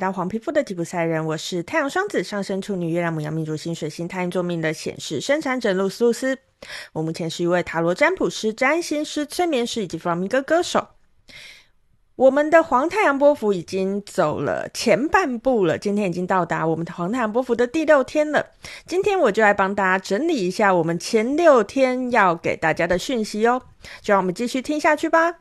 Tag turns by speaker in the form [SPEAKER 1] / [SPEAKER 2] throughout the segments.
[SPEAKER 1] 到黄皮肤的吉普赛人，我是太阳双子上升处女月亮母羊命主星水星太阳座命的显示生产者露丝露丝。我目前是一位塔罗占卜师、占星师、催眠师以及弗朗明哥歌手。我们的黄太阳波幅已经走了前半部了，今天已经到达我们的黄太阳波幅的第六天了。今天我就来帮大家整理一下我们前六天要给大家的讯息哦，就让我们继续听下去吧。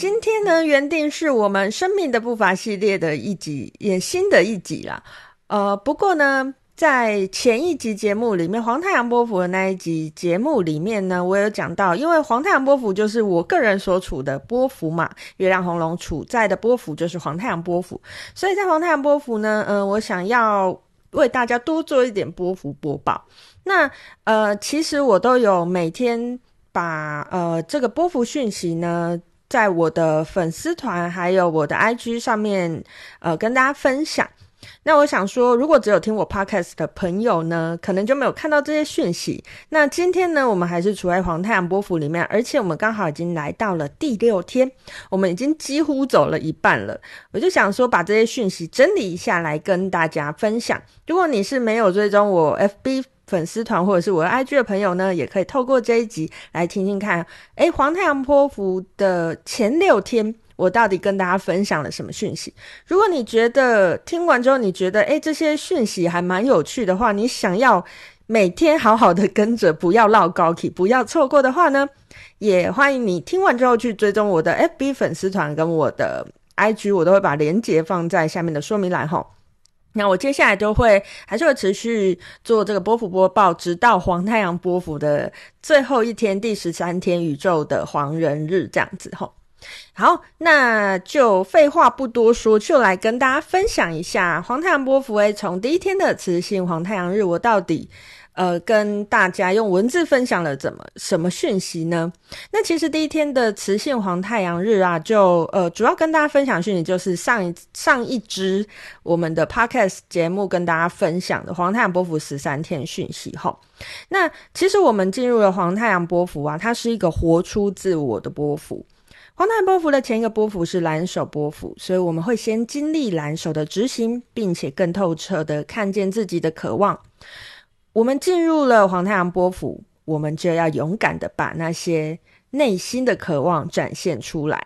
[SPEAKER 1] 今天呢，原定是我们生命的步伐系列的一集，也新的一集啦。呃，不过呢，在前一集节目里面，黄太阳波幅的那一集节目里面呢，我有讲到，因为黄太阳波幅就是我个人所处的波幅嘛，月亮红龙处在的波幅就是黄太阳波幅，所以在黄太阳波幅呢，嗯、呃，我想要为大家多做一点波幅播报。那呃，其实我都有每天把呃这个波幅讯息呢。在我的粉丝团还有我的 IG 上面，呃，跟大家分享。那我想说，如果只有听我 Podcast 的朋友呢，可能就没有看到这些讯息。那今天呢，我们还是处在黄太阳波幅里面，而且我们刚好已经来到了第六天，我们已经几乎走了一半了。我就想说，把这些讯息整理一下来跟大家分享。如果你是没有追踪我 FB，粉丝团或者是我的 IG 的朋友呢，也可以透过这一集来听听看，诶，黄太阳波符的前六天，我到底跟大家分享了什么讯息？如果你觉得听完之后，你觉得诶，这些讯息还蛮有趣的话，你想要每天好好的跟着，不要落高 key，不要错过的话呢，也欢迎你听完之后去追踪我的 FB 粉丝团跟我的 IG，我都会把链接放在下面的说明栏哈。那我接下来就会还是会持续做这个波幅播报，直到黄太阳波幅的最后一天，第十三天宇宙的黄人日这样子吼。好，那就废话不多说，就来跟大家分享一下黄太阳波幅诶，从第一天的雌性黄太阳日，我到底。呃，跟大家用文字分享了怎么什么讯息呢？那其实第一天的磁性黄太阳日啊，就呃主要跟大家分享讯息，就是上一上一支我们的 podcast 节目跟大家分享的黄太阳波幅十三天讯息后，那其实我们进入了黄太阳波幅啊，它是一个活出自我的波幅。黄太阳波幅的前一个波幅是蓝手波幅，所以我们会先经历蓝手的执行，并且更透彻的看见自己的渴望。我们进入了黄太阳波府，我们就要勇敢的把那些内心的渴望展现出来。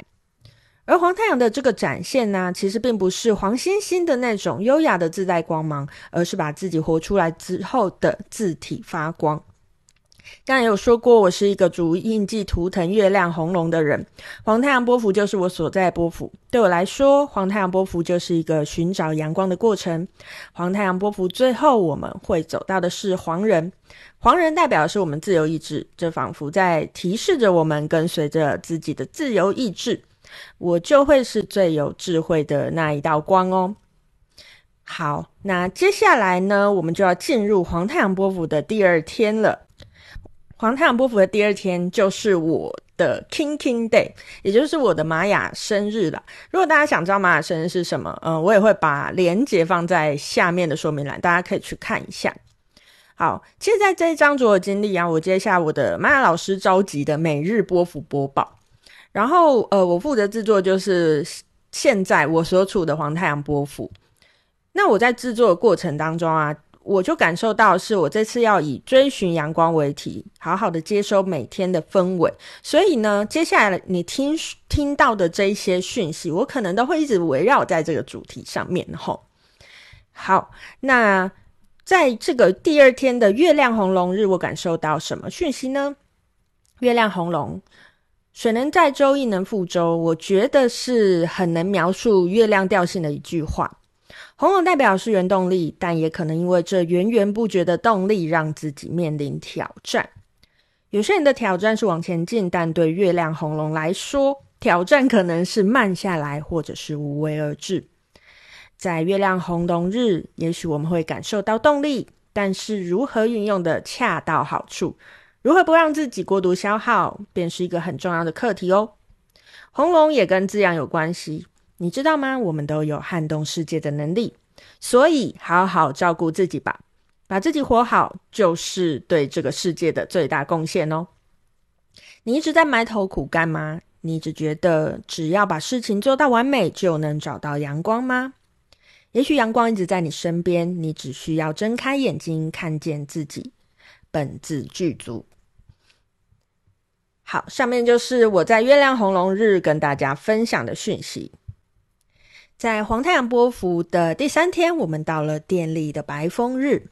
[SPEAKER 1] 而黄太阳的这个展现呢，其实并不是黄星星的那种优雅的自带光芒，而是把自己活出来之后的自体发光。刚才有说过，我是一个主印记图腾月亮红龙的人，黄太阳波幅就是我所在波幅。对我来说，黄太阳波幅就是一个寻找阳光的过程。黄太阳波幅最后我们会走到的是黄人，黄人代表的是我们自由意志，这仿佛在提示着我们跟随着自己的自由意志，我就会是最有智慧的那一道光哦。好，那接下来呢，我们就要进入黄太阳波幅的第二天了。黄太阳波幅的第二天就是我的 King King Day，也就是我的玛雅生日了。如果大家想知道玛雅生日是什么，嗯，我也会把链接放在下面的说明栏，大家可以去看一下。好，其实在这一章主要经历啊，我接下我的玛雅老师召集的每日波幅播报，然后呃，我负责制作就是现在我所处的黄太阳波幅。那我在制作的过程当中啊。我就感受到，是我这次要以追寻阳光为题，好好的接收每天的氛围。所以呢，接下来你听听到的这一些讯息，我可能都会一直围绕在这个主题上面。吼，好，那在这个第二天的月亮红龙日，我感受到什么讯息呢？月亮红龙，水能载舟，亦能覆舟，我觉得是很能描述月亮调性的一句话。红龙代表是原动力，但也可能因为这源源不绝的动力，让自己面临挑战。有些人的挑战是往前进，但对月亮红龙来说，挑战可能是慢下来，或者是无为而治。在月亮红龙日，也许我们会感受到动力，但是如何运用的恰到好处，如何不让自己过度消耗，便是一个很重要的课题哦。红龙也跟滋养有关系。你知道吗？我们都有撼动世界的能力。所以好好照顾自己吧，把自己活好，就是对这个世界的最大贡献哦。你一直在埋头苦干吗？你只觉得只要把事情做到完美，就能找到阳光吗？也许阳光一直在你身边，你只需要睁开眼睛，看见自己，本自具足。好，上面就是我在月亮红龙日跟大家分享的讯息。在黄太阳波符的第三天，我们到了电力的白风日。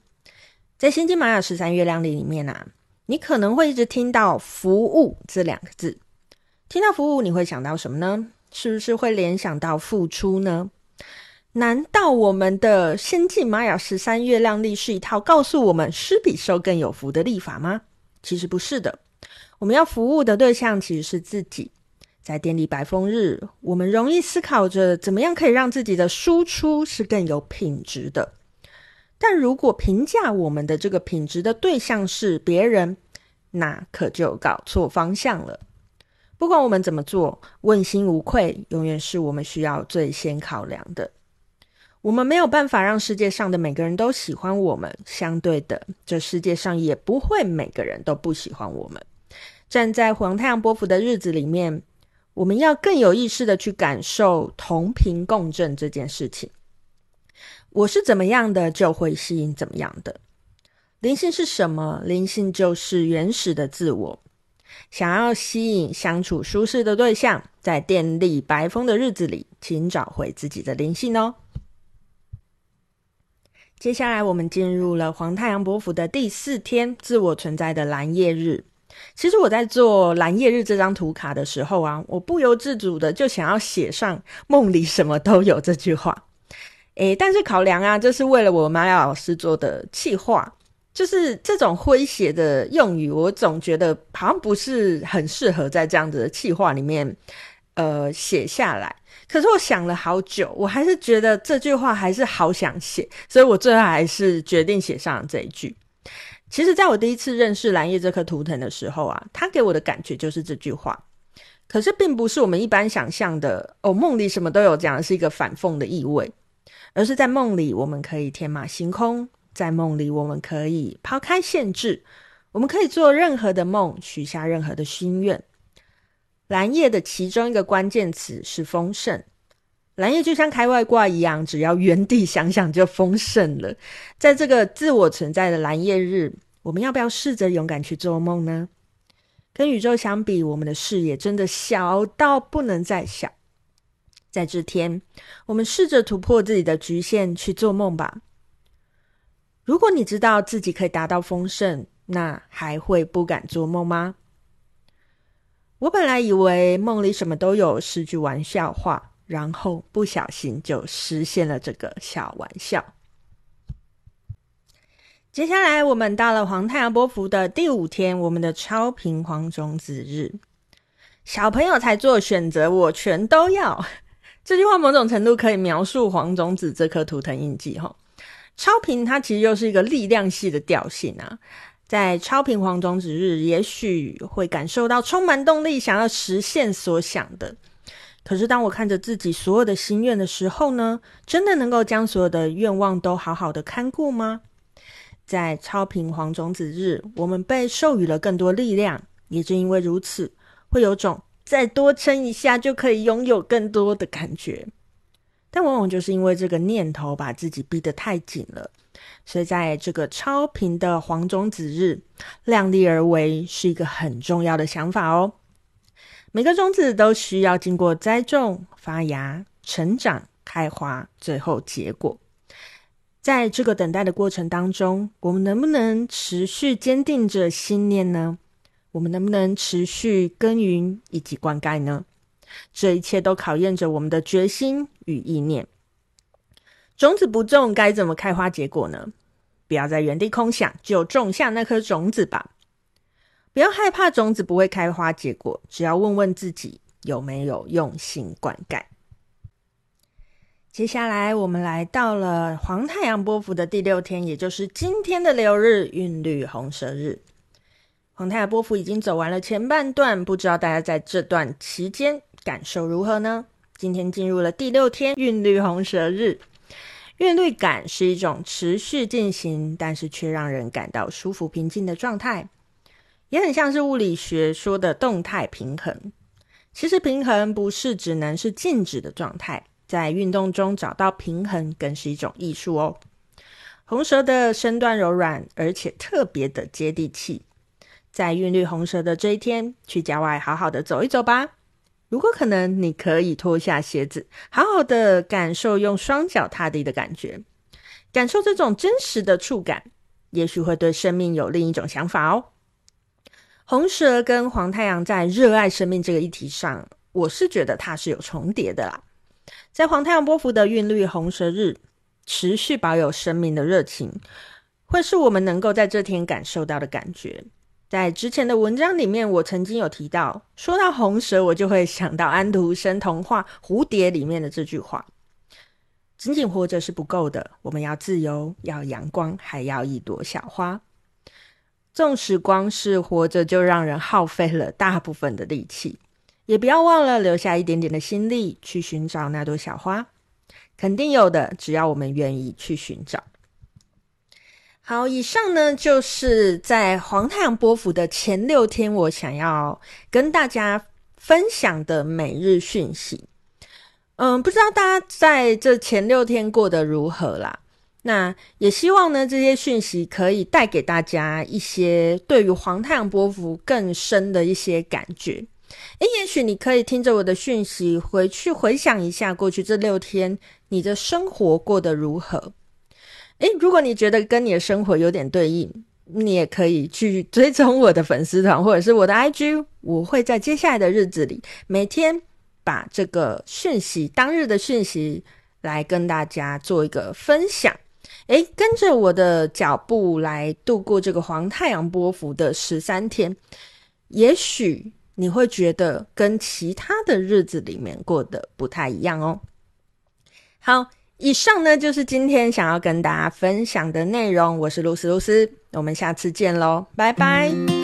[SPEAKER 1] 在星际玛雅十三月亮历里面啊，你可能会一直听到“服务”这两个字。听到服务，你会想到什么呢？是不是会联想到付出呢？难道我们的星际玛雅十三月亮历是一套告诉我们施比受更有福的历法吗？其实不是的。我们要服务的对象其实是自己。在电力白风日，我们容易思考着怎么样可以让自己的输出是更有品质的。但如果评价我们的这个品质的对象是别人，那可就搞错方向了。不管我们怎么做，问心无愧永远是我们需要最先考量的。我们没有办法让世界上的每个人都喜欢我们，相对的，这世界上也不会每个人都不喜欢我们。站在黄太阳波幅的日子里面，我们要更有意识的去感受同频共振这件事情。我是怎么样的，就会吸引怎么样的。灵性是什么？灵性就是原始的自我。想要吸引相处舒适的对象，在电力白风的日子里，请找回自己的灵性哦。接下来，我们进入了黄太阳波符的第四天，自我存在的蓝夜日。其实我在做蓝夜日这张图卡的时候啊，我不由自主的就想要写上“梦里什么都有”这句话。诶，但是考量啊，这是为了我玛雅老师做的企划。就是这种诙谐的用语，我总觉得好像不是很适合在这样子的企划里面，呃，写下来。可是我想了好久，我还是觉得这句话还是好想写，所以我最后还是决定写上这一句。其实，在我第一次认识蓝叶这颗图腾的时候啊，它给我的感觉就是这句话。可是，并不是我们一般想象的哦，梦里什么都有，讲的是一个反讽的意味，而是在梦里我们可以天马行空。在梦里，我们可以抛开限制，我们可以做任何的梦，许下任何的心愿。蓝叶的其中一个关键词是丰盛。蓝夜就像开外挂一样，只要原地想想就丰盛了。在这个自我存在的蓝夜日，我们要不要试着勇敢去做梦呢？跟宇宙相比，我们的视野真的小到不能再小。在这天，我们试着突破自己的局限，去做梦吧。如果你知道自己可以达到丰盛，那还会不敢做梦吗？我本来以为梦里什么都有是句玩笑话，然后不小心就实现了这个小玩笑。接下来我们到了黄太阳波幅的第五天，我们的超频黄种子日。小朋友才做选择，我全都要。这句话某种程度可以描述黄种子这颗图腾印记，哈。超频它其实又是一个力量系的调性啊，在超频黄种子日，也许会感受到充满动力，想要实现所想的。可是当我看着自己所有的心愿的时候呢，真的能够将所有的愿望都好好的看顾吗？在超频黄种子日，我们被授予了更多力量，也正因为如此，会有种再多撑一下就可以拥有更多的感觉。但往往就是因为这个念头把自己逼得太紧了，所以在这个超频的黄种子日，量力而为是一个很重要的想法哦。每个种子都需要经过栽种、发芽、成长、开花，最后结果。在这个等待的过程当中，我们能不能持续坚定着信念呢？我们能不能持续耕耘以及灌溉呢？这一切都考验着我们的决心与意念。种子不种，该怎么开花结果呢？不要在原地空想，就种下那颗种子吧。不要害怕种子不会开花结果，只要问问自己有没有用心灌溉。接下来，我们来到了黄太阳波幅的第六天，也就是今天的流日韵律红蛇日。黄太阳波幅已经走完了前半段，不知道大家在这段期间感受如何呢？今天进入了第六天韵律红蛇日，韵律感是一种持续进行，但是却让人感到舒服平静的状态，也很像是物理学说的动态平衡。其实平衡不是只能是静止的状态，在运动中找到平衡更是一种艺术哦。红蛇的身段柔软，而且特别的接地气。在韵律红蛇的这一天，去郊外好好的走一走吧。如果可能，你可以脱下鞋子，好好的感受用双脚踏地的感觉，感受这种真实的触感，也许会对生命有另一种想法哦。红蛇跟黄太阳在热爱生命这个议题上，我是觉得它是有重叠的啦。在黄太阳波符的韵律红蛇日，持续保有生命的热情，会是我们能够在这天感受到的感觉。在之前的文章里面，我曾经有提到，说到红蛇，我就会想到安徒生童话《蝴蝶》里面的这句话：“仅仅活着是不够的，我们要自由，要阳光，还要一朵小花。纵使光是活着就让人耗费了大部分的力气，也不要忘了留下一点点的心力去寻找那朵小花，肯定有的，只要我们愿意去寻找。”好，以上呢就是在黄太阳波符的前六天，我想要跟大家分享的每日讯息。嗯，不知道大家在这前六天过得如何啦？那也希望呢这些讯息可以带给大家一些对于黄太阳波幅更深的一些感觉。诶，也许你可以听着我的讯息回去回想一下过去这六天你的生活过得如何。诶，如果你觉得跟你的生活有点对应，你也可以去追踪我的粉丝团或者是我的 IG，我会在接下来的日子里每天把这个讯息，当日的讯息来跟大家做一个分享。诶，跟着我的脚步来度过这个黄太阳波幅的十三天，也许你会觉得跟其他的日子里面过得不太一样哦。好。以上呢，就是今天想要跟大家分享的内容。我是露丝露丝，我们下次见喽，拜拜。